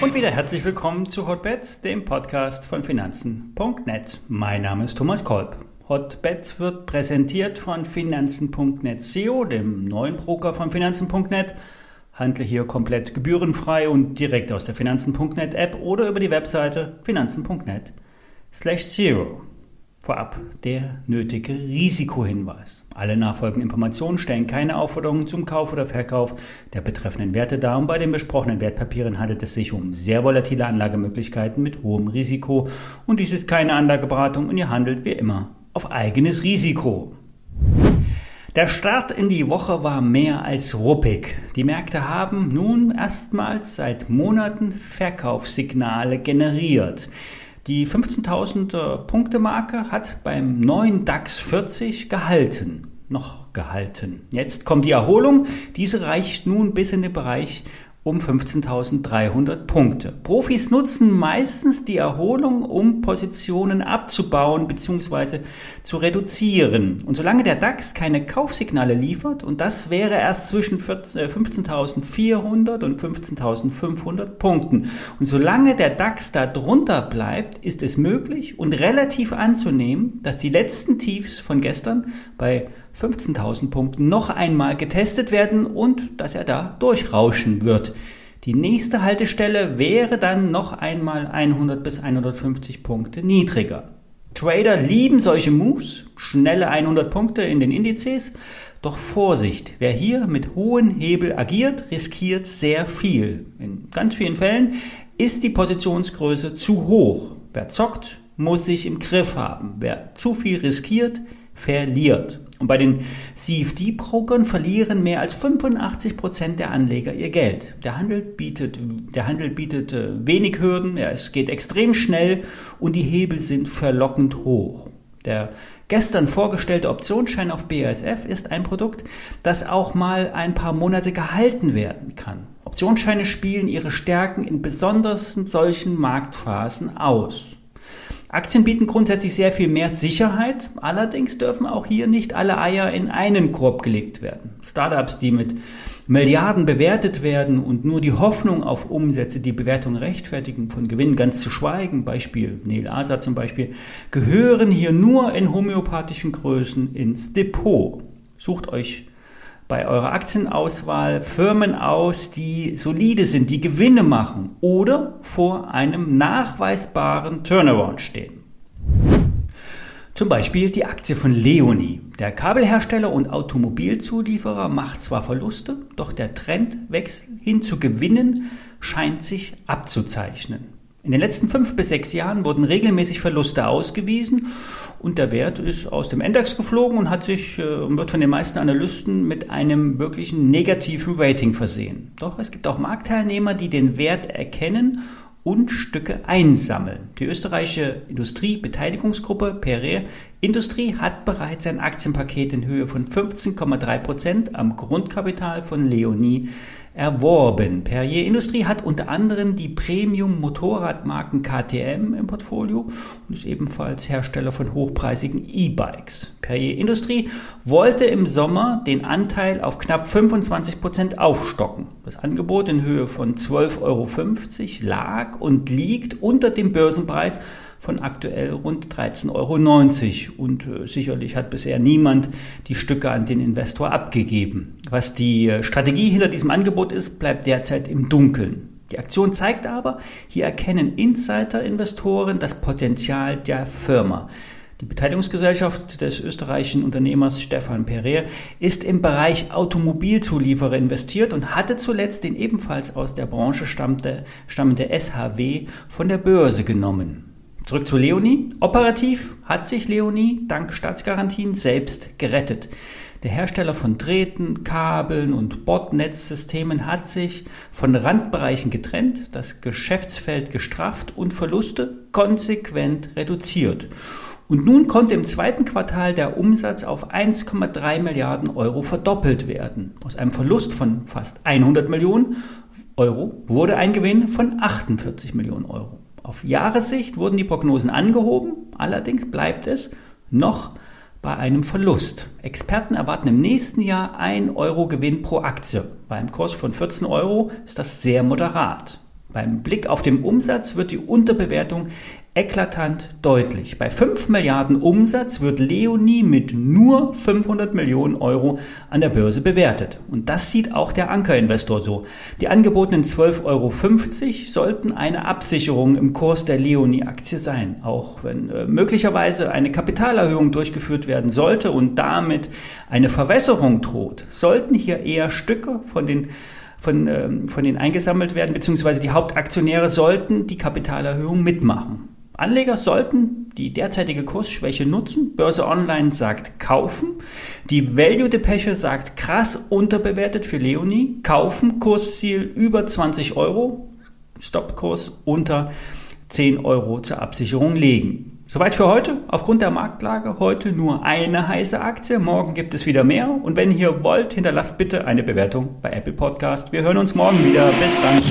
Und wieder herzlich willkommen zu Hotbets, dem Podcast von Finanzen.net. Mein Name ist Thomas Kolb. Hotbets wird präsentiert von Finanzen.net SEO, dem neuen Broker von Finanzen.net. Handle hier komplett gebührenfrei und direkt aus der Finanzen.net App oder über die Webseite finanzen.net slash zero. Vorab der nötige Risikohinweis. Alle nachfolgenden Informationen stellen keine Aufforderungen zum Kauf oder Verkauf der betreffenden Werte dar und bei den besprochenen Wertpapieren handelt es sich um sehr volatile Anlagemöglichkeiten mit hohem Risiko und dies ist keine Anlageberatung und ihr handelt wie immer auf eigenes Risiko. Der Start in die Woche war mehr als ruppig. Die Märkte haben nun erstmals seit Monaten Verkaufssignale generiert. Die 15.000 Punkte Marke hat beim neuen DAX 40 gehalten. Noch gehalten. Jetzt kommt die Erholung. Diese reicht nun bis in den Bereich um 15.300 Punkte. Profis nutzen meistens die Erholung, um Positionen abzubauen bzw. zu reduzieren. Und solange der DAX keine Kaufsignale liefert, und das wäre erst zwischen 15.400 und 15.500 Punkten, und solange der DAX da drunter bleibt, ist es möglich und relativ anzunehmen, dass die letzten Tiefs von gestern bei 15.000 Punkten noch einmal getestet werden und dass er da durchrauschen wird. Die nächste Haltestelle wäre dann noch einmal 100 bis 150 Punkte niedriger. Trader lieben solche Moves, schnelle 100 Punkte in den Indizes, doch Vorsicht, wer hier mit hohen Hebel agiert, riskiert sehr viel. In ganz vielen Fällen ist die Positionsgröße zu hoch. Wer zockt, muss sich im Griff haben. Wer zu viel riskiert, verliert. Und bei den CFD-Brokern verlieren mehr als 85 Prozent der Anleger ihr Geld. Der Handel bietet, der Handel bietet äh, wenig Hürden, ja, es geht extrem schnell und die Hebel sind verlockend hoch. Der gestern vorgestellte Optionsschein auf BASF ist ein Produkt, das auch mal ein paar Monate gehalten werden kann. Optionsscheine spielen ihre Stärken in besonders solchen Marktphasen aus. Aktien bieten grundsätzlich sehr viel mehr Sicherheit, allerdings dürfen auch hier nicht alle Eier in einen Korb gelegt werden. Startups, die mit Milliarden bewertet werden und nur die Hoffnung auf Umsätze die Bewertung rechtfertigen, von Gewinnen ganz zu schweigen, Beispiel Neil Asa zum Beispiel, gehören hier nur in homöopathischen Größen ins Depot. Sucht euch bei eurer Aktienauswahl Firmen aus, die solide sind, die Gewinne machen oder vor einem nachweisbaren Turnaround stehen. Zum Beispiel die Aktie von Leonie. Der Kabelhersteller und Automobilzulieferer macht zwar Verluste, doch der Trendwechsel hin zu Gewinnen scheint sich abzuzeichnen. In den letzten fünf bis sechs Jahren wurden regelmäßig Verluste ausgewiesen und der Wert ist aus dem Index geflogen und hat sich äh, wird von den meisten Analysten mit einem wirklichen negativen Rating versehen. Doch es gibt auch Marktteilnehmer, die den Wert erkennen und Stücke einsammeln. Die österreichische Industriebeteiligungsgruppe Perre Industrie hat bereits ein Aktienpaket in Höhe von 15,3 Prozent am Grundkapital von Leonie erworben. Perrier Industrie hat unter anderem die Premium-Motorradmarken KTM im Portfolio und ist ebenfalls Hersteller von hochpreisigen E-Bikes. Perrier Industrie wollte im Sommer den Anteil auf knapp 25 Prozent aufstocken. Das Angebot in Höhe von 12,50 Euro lag und liegt unter dem Börsenpreis von aktuell rund 13,90 Euro. Und äh, sicherlich hat bisher niemand die Stücke an den Investor abgegeben. Was die äh, Strategie hinter diesem Angebot ist, bleibt derzeit im Dunkeln. Die Aktion zeigt aber, hier erkennen Insider-Investoren das Potenzial der Firma. Die Beteiligungsgesellschaft des österreichischen Unternehmers Stefan Perrer ist im Bereich Automobilzulieferer investiert und hatte zuletzt den ebenfalls aus der Branche stammende, stammende SHW von der Börse genommen. Zurück zu Leonie. Operativ hat sich Leonie dank Staatsgarantien selbst gerettet. Der Hersteller von Drähten, Kabeln und Bordnetzsystemen hat sich von Randbereichen getrennt, das Geschäftsfeld gestrafft und Verluste konsequent reduziert. Und nun konnte im zweiten Quartal der Umsatz auf 1,3 Milliarden Euro verdoppelt werden. Aus einem Verlust von fast 100 Millionen Euro wurde ein Gewinn von 48 Millionen Euro. Auf Jahressicht wurden die Prognosen angehoben, allerdings bleibt es noch bei einem Verlust. Experten erwarten im nächsten Jahr 1 Euro Gewinn pro Aktie. Beim Kurs von 14 Euro ist das sehr moderat. Beim Blick auf den Umsatz wird die Unterbewertung eklatant deutlich. Bei 5 Milliarden Umsatz wird Leonie mit nur 500 Millionen Euro an der Börse bewertet. Und das sieht auch der Ankerinvestor so. Die angebotenen 12,50 Euro sollten eine Absicherung im Kurs der Leonie-Aktie sein. Auch wenn äh, möglicherweise eine Kapitalerhöhung durchgeführt werden sollte und damit eine Verwässerung droht, sollten hier eher Stücke von den von, ähm, von denen eingesammelt werden, beziehungsweise die Hauptaktionäre sollten die Kapitalerhöhung mitmachen. Anleger sollten die derzeitige Kursschwäche nutzen. Börse Online sagt kaufen. Die Value Depeche sagt krass unterbewertet für Leonie. Kaufen, Kursziel über 20 Euro. Stoppkurs unter 10 Euro zur Absicherung legen. Soweit für heute. Aufgrund der Marktlage heute nur eine heiße Aktie. Morgen gibt es wieder mehr. Und wenn ihr wollt, hinterlasst bitte eine Bewertung bei Apple Podcast. Wir hören uns morgen wieder. Bis dann.